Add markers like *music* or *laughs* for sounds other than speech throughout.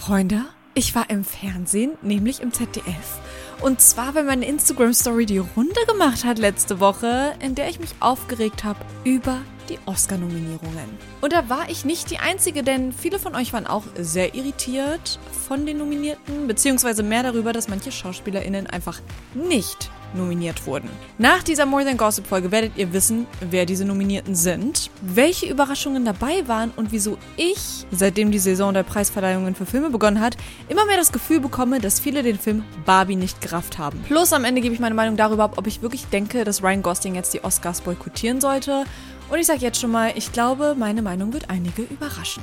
Freunde, ich war im Fernsehen, nämlich im ZDF. Und zwar, weil meine Instagram-Story die Runde gemacht hat letzte Woche, in der ich mich aufgeregt habe über die Oscar-Nominierungen. Und da war ich nicht die Einzige, denn viele von euch waren auch sehr irritiert von den Nominierten, beziehungsweise mehr darüber, dass manche SchauspielerInnen einfach nicht nominiert wurden. Nach dieser More Than Gossip Folge werdet ihr wissen, wer diese Nominierten sind, welche Überraschungen dabei waren und wieso ich, seitdem die Saison der Preisverleihungen für Filme begonnen hat, immer mehr das Gefühl bekomme, dass viele den Film Barbie nicht gerafft haben. Plus am Ende gebe ich meine Meinung darüber ob ich wirklich denke, dass Ryan Gosling jetzt die Oscars boykottieren sollte. Und ich sage jetzt schon mal, ich glaube, meine Meinung wird einige überraschen.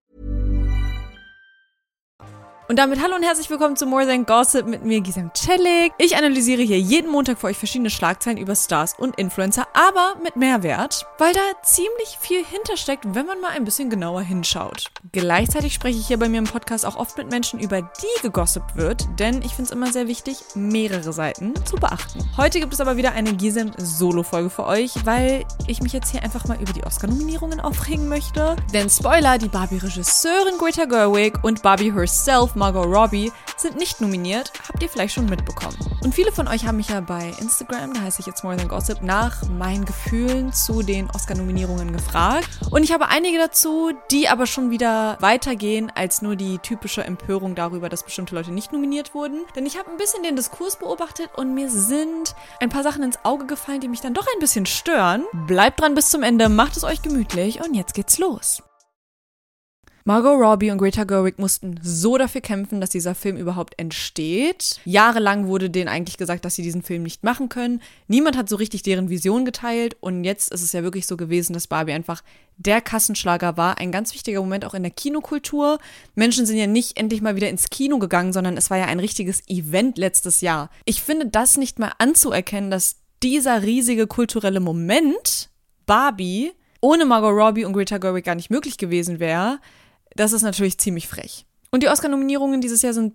Und damit hallo und herzlich willkommen zu More Than Gossip mit mir, Gisem Celik. Ich analysiere hier jeden Montag für euch verschiedene Schlagzeilen über Stars und Influencer, aber mit Mehrwert, weil da ziemlich viel hintersteckt, wenn man mal ein bisschen genauer hinschaut. Gleichzeitig spreche ich hier bei mir im Podcast auch oft mit Menschen, über die gegossipt wird, denn ich finde es immer sehr wichtig, mehrere Seiten zu beachten. Heute gibt es aber wieder eine Gisem Solo-Folge für euch, weil ich mich jetzt hier einfach mal über die Oscar-Nominierungen aufregen möchte. Denn Spoiler, die Barbie-Regisseurin Greta Gerwig und Barbie herself Margot Robbie sind nicht nominiert, habt ihr vielleicht schon mitbekommen. Und viele von euch haben mich ja bei Instagram, da heiße ich jetzt More Than Gossip, nach meinen Gefühlen zu den Oscar-Nominierungen gefragt. Und ich habe einige dazu, die aber schon wieder weitergehen als nur die typische Empörung darüber, dass bestimmte Leute nicht nominiert wurden. Denn ich habe ein bisschen den Diskurs beobachtet und mir sind ein paar Sachen ins Auge gefallen, die mich dann doch ein bisschen stören. Bleibt dran bis zum Ende, macht es euch gemütlich und jetzt geht's los. Margot Robbie und Greta Gerwig mussten so dafür kämpfen, dass dieser Film überhaupt entsteht. Jahrelang wurde denen eigentlich gesagt, dass sie diesen Film nicht machen können. Niemand hat so richtig deren Vision geteilt und jetzt ist es ja wirklich so gewesen, dass Barbie einfach der Kassenschlager war. Ein ganz wichtiger Moment auch in der Kinokultur. Menschen sind ja nicht endlich mal wieder ins Kino gegangen, sondern es war ja ein richtiges Event letztes Jahr. Ich finde das nicht mal anzuerkennen, dass dieser riesige kulturelle Moment Barbie ohne Margot Robbie und Greta Gerwig gar nicht möglich gewesen wäre das ist natürlich ziemlich frech. Und die Oscar-Nominierungen dieses Jahr sind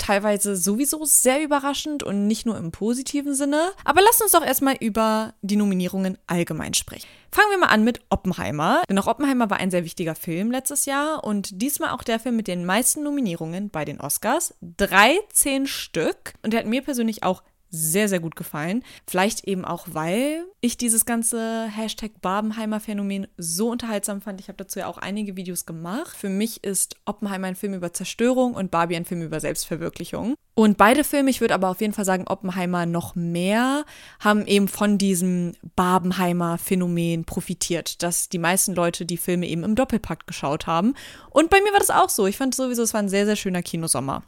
teilweise sowieso sehr überraschend und nicht nur im positiven Sinne. Aber lasst uns doch erstmal über die Nominierungen allgemein sprechen. Fangen wir mal an mit Oppenheimer. Denn auch Oppenheimer war ein sehr wichtiger Film letztes Jahr und diesmal auch der Film mit den meisten Nominierungen bei den Oscars. 13 Stück. Und der hat mir persönlich auch sehr, sehr gut gefallen. Vielleicht eben auch, weil ich dieses ganze Hashtag Barbenheimer Phänomen so unterhaltsam fand. Ich habe dazu ja auch einige Videos gemacht. Für mich ist Oppenheimer ein Film über Zerstörung und Barbie ein Film über Selbstverwirklichung. Und beide Filme, ich würde aber auf jeden Fall sagen, Oppenheimer noch mehr, haben eben von diesem Barbenheimer Phänomen profitiert, dass die meisten Leute die Filme eben im Doppelpakt geschaut haben. Und bei mir war das auch so. Ich fand sowieso, es war ein sehr, sehr schöner Kinosommer.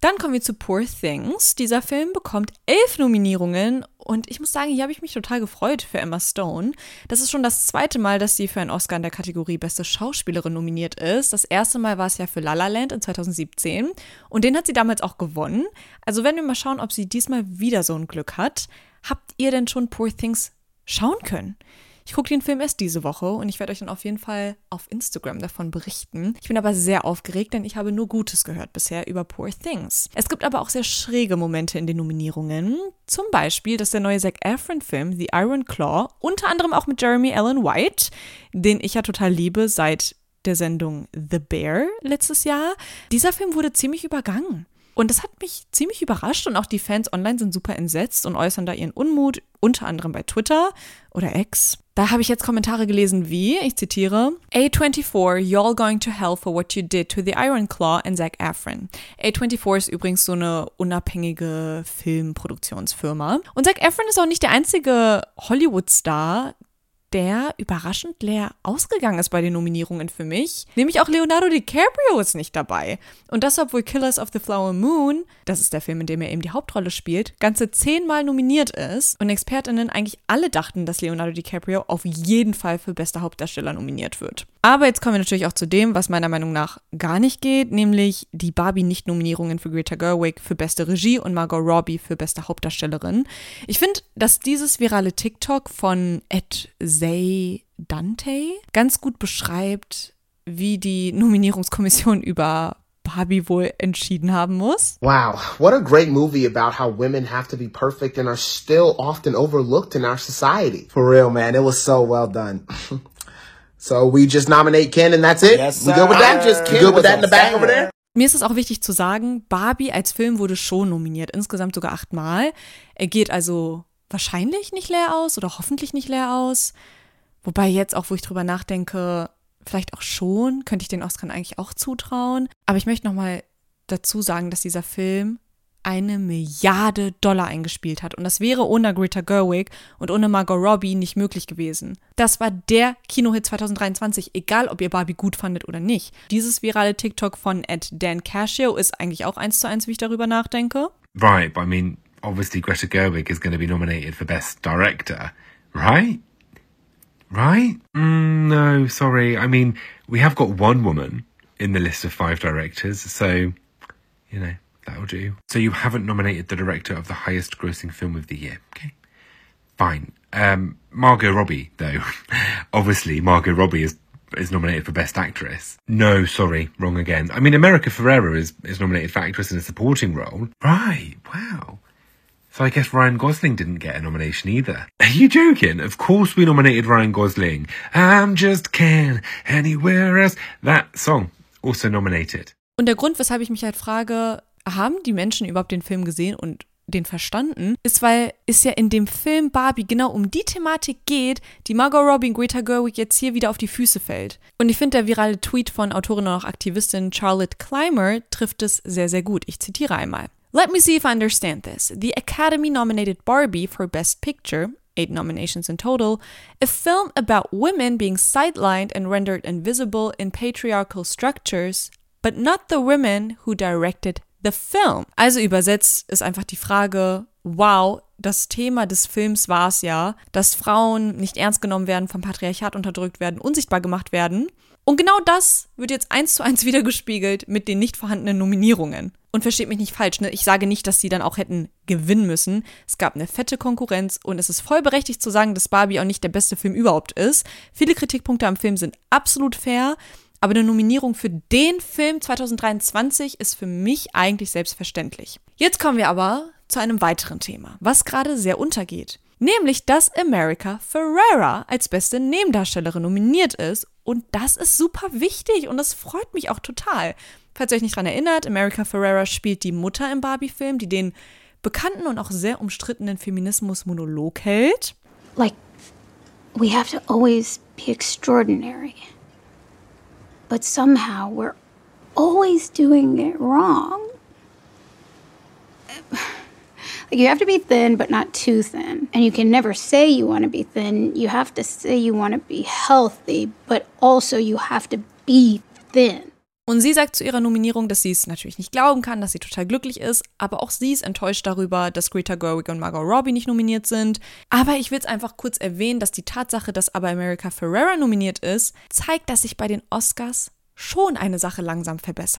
Dann kommen wir zu Poor Things. Dieser Film bekommt elf Nominierungen und ich muss sagen, hier habe ich mich total gefreut für Emma Stone. Das ist schon das zweite Mal, dass sie für einen Oscar in der Kategorie Beste Schauspielerin nominiert ist. Das erste Mal war es ja für La La Land in 2017 und den hat sie damals auch gewonnen. Also werden wir mal schauen, ob sie diesmal wieder so ein Glück hat. Habt ihr denn schon Poor Things schauen können? Ich gucke den Film erst diese Woche und ich werde euch dann auf jeden Fall auf Instagram davon berichten. Ich bin aber sehr aufgeregt, denn ich habe nur Gutes gehört bisher über Poor Things. Es gibt aber auch sehr schräge Momente in den Nominierungen. Zum Beispiel, dass der neue Zac Efron-Film The Iron Claw, unter anderem auch mit Jeremy Allen White, den ich ja total liebe seit der Sendung The Bear letztes Jahr, dieser Film wurde ziemlich übergangen. Und das hat mich ziemlich überrascht und auch die Fans online sind super entsetzt und äußern da ihren Unmut, unter anderem bei Twitter oder X. Da habe ich jetzt Kommentare gelesen wie, ich zitiere, A24, y'all going to hell for what you did to the Iron Claw and Zac Efron. A24 ist übrigens so eine unabhängige Filmproduktionsfirma. Und Zac Efron ist auch nicht der einzige Hollywood-Star, der überraschend leer ausgegangen ist bei den Nominierungen für mich. Nämlich auch Leonardo DiCaprio ist nicht dabei. Und das, obwohl Killers of the Flower Moon, das ist der Film, in dem er eben die Hauptrolle spielt, ganze zehnmal nominiert ist und ExpertInnen eigentlich alle dachten, dass Leonardo DiCaprio auf jeden Fall für beste Hauptdarsteller nominiert wird. Aber jetzt kommen wir natürlich auch zu dem, was meiner Meinung nach gar nicht geht, nämlich die Barbie-Nicht-Nominierungen für Greta Gerwig für beste Regie und Margot Robbie für beste Hauptdarstellerin. Ich finde, dass dieses virale TikTok von Ed Zay Dante ganz gut beschreibt, wie die Nominierungskommission *laughs* über Barbie wohl entschieden haben muss. Wow, what a great movie about how women have to be perfect and are still often overlooked in our society. For real, man, it was so well done. *laughs* so we just nominate Ken and that's it? Yes, we good with that? Just Ken good with that in the back over there? Mir ist es auch wichtig zu sagen, Barbie als Film wurde schon nominiert, insgesamt sogar achtmal. Er geht also wahrscheinlich nicht leer aus oder hoffentlich nicht leer aus. Wobei jetzt auch, wo ich drüber nachdenke, vielleicht auch schon, könnte ich den Oscar eigentlich auch zutrauen. Aber ich möchte nochmal dazu sagen, dass dieser Film eine Milliarde Dollar eingespielt hat. Und das wäre ohne Greta Gerwig und ohne Margot Robbie nicht möglich gewesen. Das war der Kinohit 2023, egal ob ihr Barbie gut fandet oder nicht. Dieses virale TikTok von Ed Dan Cascio ist eigentlich auch eins zu eins, wie ich darüber nachdenke. Right, I mean, obviously Greta Gerwig is going to be nominated for Best Director, right? Right? Mm, no, sorry. I mean, we have got one woman in the list of five directors, so, you know. That'll do. So you haven't nominated the director of the highest grossing film of the year. Okay. Fine. Um, Margot Robbie, though. *laughs* Obviously, Margot Robbie is is nominated for Best Actress. No, sorry, wrong again. I mean, America Ferrera is, is nominated for Actress in a Supporting Role. Right, wow. So I guess Ryan Gosling didn't get a nomination either. Are you joking? Of course we nominated Ryan Gosling. I'm just can anywhere else. That song also nominated. Und der Grund, weshalb ich mich halt frage, haben die Menschen überhaupt den Film gesehen und den verstanden, ist, weil es ja in dem Film Barbie genau um die Thematik geht, die Margot Robbie Greta Gerwig jetzt hier wieder auf die Füße fällt. Und ich finde, der virale Tweet von Autorin und auch Aktivistin Charlotte Clymer trifft es sehr, sehr gut. Ich zitiere einmal. Let me see if I understand this. The Academy nominated Barbie for Best Picture, eight nominations in total, a film about women being sidelined and rendered invisible in patriarchal structures, but not the women who directed the film. Also übersetzt ist einfach die Frage, wow, das Thema des Films war es ja, dass Frauen nicht ernst genommen werden, vom Patriarchat unterdrückt werden, unsichtbar gemacht werden. Und genau das wird jetzt eins zu eins *laughs* wiedergespiegelt mit den nicht vorhandenen Nominierungen. Und versteht mich nicht falsch, ne? ich sage nicht, dass sie dann auch hätten gewinnen müssen. Es gab eine fette Konkurrenz und es ist voll berechtigt zu sagen, dass Barbie auch nicht der beste Film überhaupt ist. Viele Kritikpunkte am Film sind absolut fair. Aber eine Nominierung für den Film 2023 ist für mich eigentlich selbstverständlich. Jetzt kommen wir aber zu einem weiteren Thema, was gerade sehr untergeht. Nämlich, dass America Ferrera als beste Nebendarstellerin nominiert ist. Und das ist super wichtig und das freut mich auch total. Falls ihr euch nicht daran erinnert, America Ferrera spielt die Mutter im Barbie-Film, die den bekannten und auch sehr umstrittenen Feminismus-Monolog hält. Like, we have to always be extraordinary. but somehow we're always doing it wrong. Like you have to be thin, but not too thin. And you can never say you want to be thin. You have to say you want to be healthy, but also you have to be thin. Und sie sagt zu ihrer Nominierung, dass sie es natürlich nicht glauben kann, dass sie total glücklich ist, aber auch sie ist enttäuscht darüber, dass Greta Gerwig und Margot Robbie nicht nominiert sind. Aber ich will es einfach kurz erwähnen, dass die Tatsache, dass aber America Ferrera nominiert ist, zeigt, dass sich bei den Oscars schon eine Sache langsam verbessert.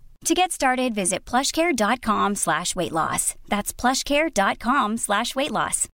To get started, visit plushcare.com slash weight loss. That's plushcare.com slash weight loss.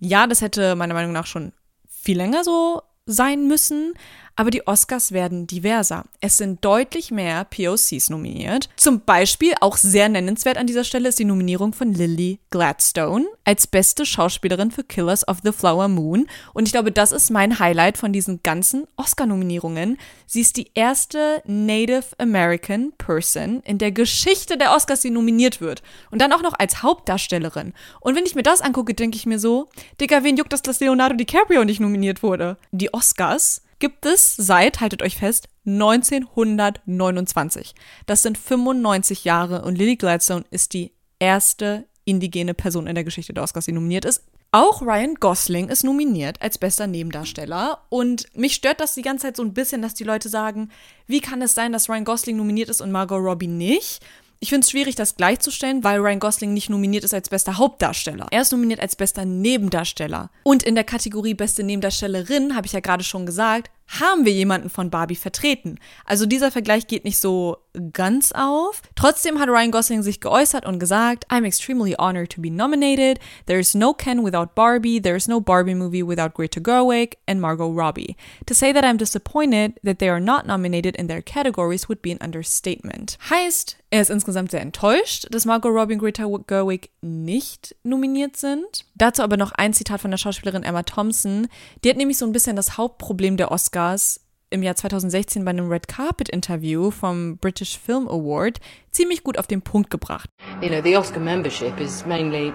Ja, das hätte meiner Meinung nach schon viel länger so sein müssen. Aber die Oscars werden diverser. Es sind deutlich mehr POCs nominiert. Zum Beispiel, auch sehr nennenswert an dieser Stelle, ist die Nominierung von Lily Gladstone als beste Schauspielerin für Killers of the Flower Moon. Und ich glaube, das ist mein Highlight von diesen ganzen Oscar-Nominierungen. Sie ist die erste Native American Person in der Geschichte der Oscars, die nominiert wird. Und dann auch noch als Hauptdarstellerin. Und wenn ich mir das angucke, denke ich mir so, Digga, wen juckt das, dass Leonardo DiCaprio nicht nominiert wurde? Die Oscars gibt es seit, haltet euch fest, 1929. Das sind 95 Jahre und Lily Gladstone ist die erste indigene Person in der Geschichte der Oscars, die nominiert ist. Auch Ryan Gosling ist nominiert als bester Nebendarsteller. Und mich stört das die ganze Zeit so ein bisschen, dass die Leute sagen, wie kann es sein, dass Ryan Gosling nominiert ist und Margot Robbie nicht? Ich finde es schwierig, das gleichzustellen, weil Ryan Gosling nicht nominiert ist als bester Hauptdarsteller. Er ist nominiert als bester Nebendarsteller. Und in der Kategorie beste Nebendarstellerin, habe ich ja gerade schon gesagt, haben wir jemanden von Barbie vertreten. Also dieser Vergleich geht nicht so ganz auf. Trotzdem hat Ryan Gosling sich geäußert und gesagt, I'm extremely honored to be nominated. There is no Ken without Barbie. There is no Barbie movie without Greta Gerwig and Margot Robbie. To say that I'm disappointed that they are not nominated in their categories would be an understatement. Heißt, er ist insgesamt sehr enttäuscht, dass Margot Robbie und Greta Gerwig nicht nominiert sind. Dazu aber noch ein Zitat von der Schauspielerin Emma Thompson. Die hat nämlich so ein bisschen das Hauptproblem der Oscars im Jahr 2016 bei einem Red Carpet Interview vom British Film Award ziemlich gut auf den Punkt gebracht. You know, the Oscar membership is mainly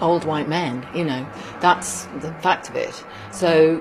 old white men, you know. That's the fact of it. So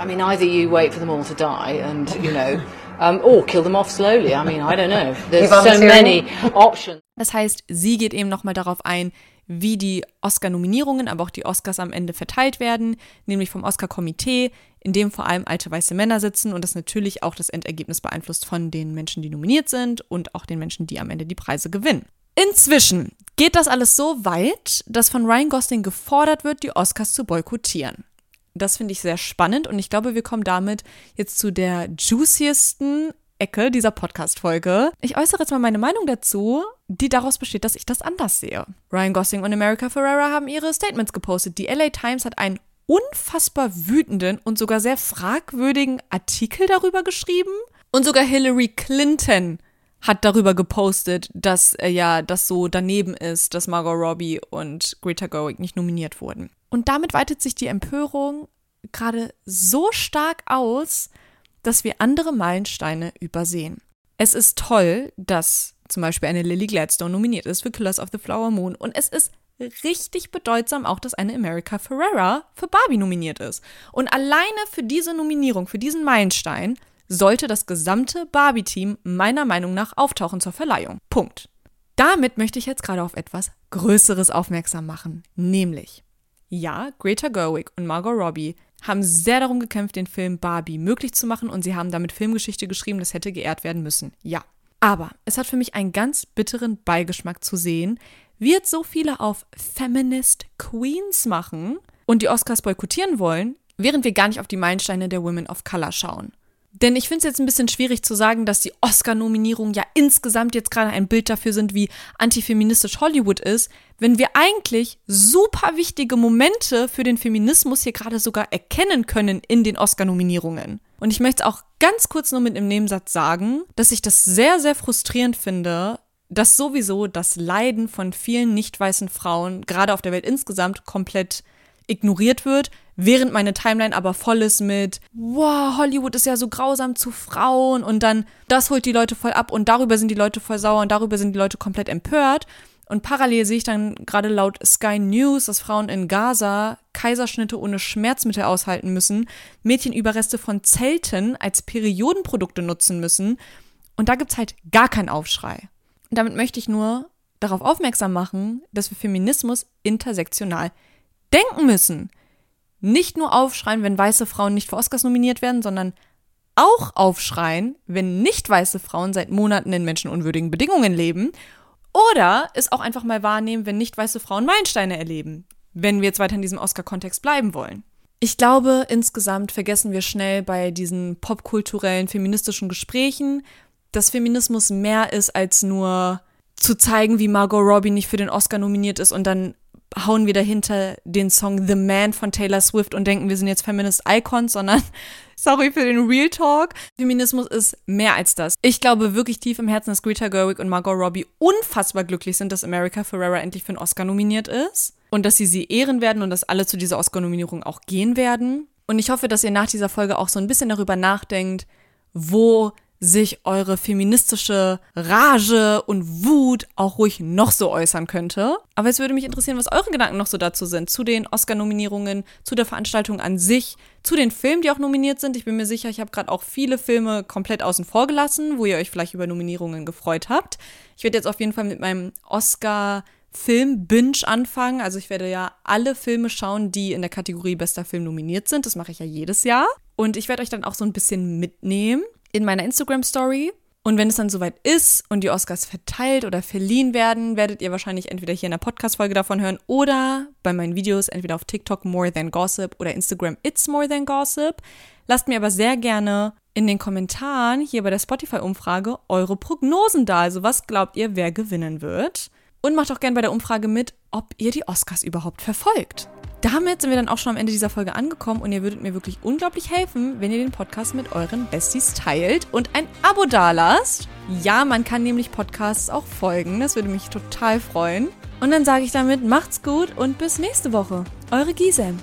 I mean either you wait for them all to die and, you know, um, or kill them off slowly. I mean, I don't know. *laughs* There's so many options. Das heißt, sie geht eben nochmal darauf ein, wie die Oscar-Nominierungen, aber auch die Oscars am Ende verteilt werden, nämlich vom Oscar-Komitee, in dem vor allem alte weiße Männer sitzen und das natürlich auch das Endergebnis beeinflusst von den Menschen, die nominiert sind und auch den Menschen, die am Ende die Preise gewinnen. Inzwischen geht das alles so weit, dass von Ryan Gosling gefordert wird, die Oscars zu boykottieren. Das finde ich sehr spannend und ich glaube, wir kommen damit jetzt zu der juiciesten Ecke dieser Podcast-Folge. Ich äußere jetzt mal meine Meinung dazu, die daraus besteht, dass ich das anders sehe. Ryan Gosling und America Ferrera haben ihre Statements gepostet. Die LA Times hat einen unfassbar wütenden und sogar sehr fragwürdigen Artikel darüber geschrieben. Und sogar Hillary Clinton hat darüber gepostet, dass äh, ja das so daneben ist, dass Margot Robbie und Greta Gerwig nicht nominiert wurden. Und damit weitet sich die Empörung gerade so stark aus, dass wir andere Meilensteine übersehen. Es ist toll, dass zum Beispiel eine Lily Gladstone nominiert ist für Killers of the Flower Moon und es ist richtig bedeutsam auch, dass eine America Ferrera für Barbie nominiert ist. Und alleine für diese Nominierung, für diesen Meilenstein, sollte das gesamte Barbie-Team meiner Meinung nach auftauchen zur Verleihung. Punkt. Damit möchte ich jetzt gerade auf etwas Größeres aufmerksam machen, nämlich ja, Greta Gerwig und Margot Robbie haben sehr darum gekämpft, den Film Barbie möglich zu machen und sie haben damit Filmgeschichte geschrieben, das hätte geehrt werden müssen. Ja. Aber es hat für mich einen ganz bitteren Beigeschmack zu sehen, wie jetzt so viele auf Feminist Queens machen und die Oscars boykottieren wollen, während wir gar nicht auf die Meilensteine der Women of Color schauen. Denn ich finde es jetzt ein bisschen schwierig zu sagen, dass die Oscar-Nominierungen ja insgesamt jetzt gerade ein Bild dafür sind, wie antifeministisch Hollywood ist, wenn wir eigentlich super wichtige Momente für den Feminismus hier gerade sogar erkennen können in den Oscar-Nominierungen. Und ich möchte auch ganz kurz nur mit einem Nebensatz sagen, dass ich das sehr, sehr frustrierend finde, dass sowieso das Leiden von vielen nicht weißen Frauen, gerade auf der Welt insgesamt, komplett ignoriert wird, während meine Timeline aber voll ist mit, wow, Hollywood ist ja so grausam zu Frauen und dann das holt die Leute voll ab und darüber sind die Leute voll sauer und darüber sind die Leute komplett empört. Und parallel sehe ich dann gerade laut Sky News, dass Frauen in Gaza Kaiserschnitte ohne Schmerzmittel aushalten müssen, Mädchenüberreste von Zelten als Periodenprodukte nutzen müssen. Und da gibt es halt gar keinen Aufschrei. Und damit möchte ich nur darauf aufmerksam machen, dass wir Feminismus intersektional denken müssen. Nicht nur aufschreien, wenn weiße Frauen nicht für Oscars nominiert werden, sondern auch aufschreien, wenn nicht weiße Frauen seit Monaten in menschenunwürdigen Bedingungen leben. Oder es auch einfach mal wahrnehmen, wenn nicht weiße Frauen Meilensteine erleben, wenn wir jetzt weiter in diesem Oscar-Kontext bleiben wollen. Ich glaube, insgesamt vergessen wir schnell bei diesen popkulturellen feministischen Gesprächen, dass Feminismus mehr ist als nur zu zeigen, wie Margot Robbie nicht für den Oscar nominiert ist und dann hauen wir dahinter den Song The Man von Taylor Swift und denken, wir sind jetzt Feminist Icons, sondern *laughs* sorry für den Real Talk. Feminismus ist mehr als das. Ich glaube wirklich tief im Herzen, dass Greta Gerwig und Margot Robbie unfassbar glücklich sind, dass America Ferrera endlich für einen Oscar nominiert ist und dass sie sie ehren werden und dass alle zu dieser Oscar-Nominierung auch gehen werden. Und ich hoffe, dass ihr nach dieser Folge auch so ein bisschen darüber nachdenkt, wo sich eure feministische Rage und Wut auch ruhig noch so äußern könnte. Aber es würde mich interessieren, was eure Gedanken noch so dazu sind, zu den Oscar-Nominierungen, zu der Veranstaltung an sich, zu den Filmen, die auch nominiert sind. Ich bin mir sicher, ich habe gerade auch viele Filme komplett außen vor gelassen, wo ihr euch vielleicht über Nominierungen gefreut habt. Ich werde jetzt auf jeden Fall mit meinem Oscar Film-Binge anfangen. Also ich werde ja alle Filme schauen, die in der Kategorie bester Film nominiert sind. Das mache ich ja jedes Jahr. Und ich werde euch dann auch so ein bisschen mitnehmen in meiner Instagram-Story. Und wenn es dann soweit ist und die Oscars verteilt oder verliehen werden, werdet ihr wahrscheinlich entweder hier in der Podcast-Folge davon hören oder bei meinen Videos entweder auf TikTok More Than Gossip oder Instagram It's More Than Gossip. Lasst mir aber sehr gerne in den Kommentaren hier bei der Spotify-Umfrage eure Prognosen da. Also was glaubt ihr, wer gewinnen wird? Und macht auch gerne bei der Umfrage mit, ob ihr die Oscars überhaupt verfolgt. Damit sind wir dann auch schon am Ende dieser Folge angekommen und ihr würdet mir wirklich unglaublich helfen, wenn ihr den Podcast mit euren Besties teilt und ein Abo dalasst. Ja, man kann nämlich Podcasts auch folgen, das würde mich total freuen. Und dann sage ich damit, macht's gut und bis nächste Woche. Eure Gisem.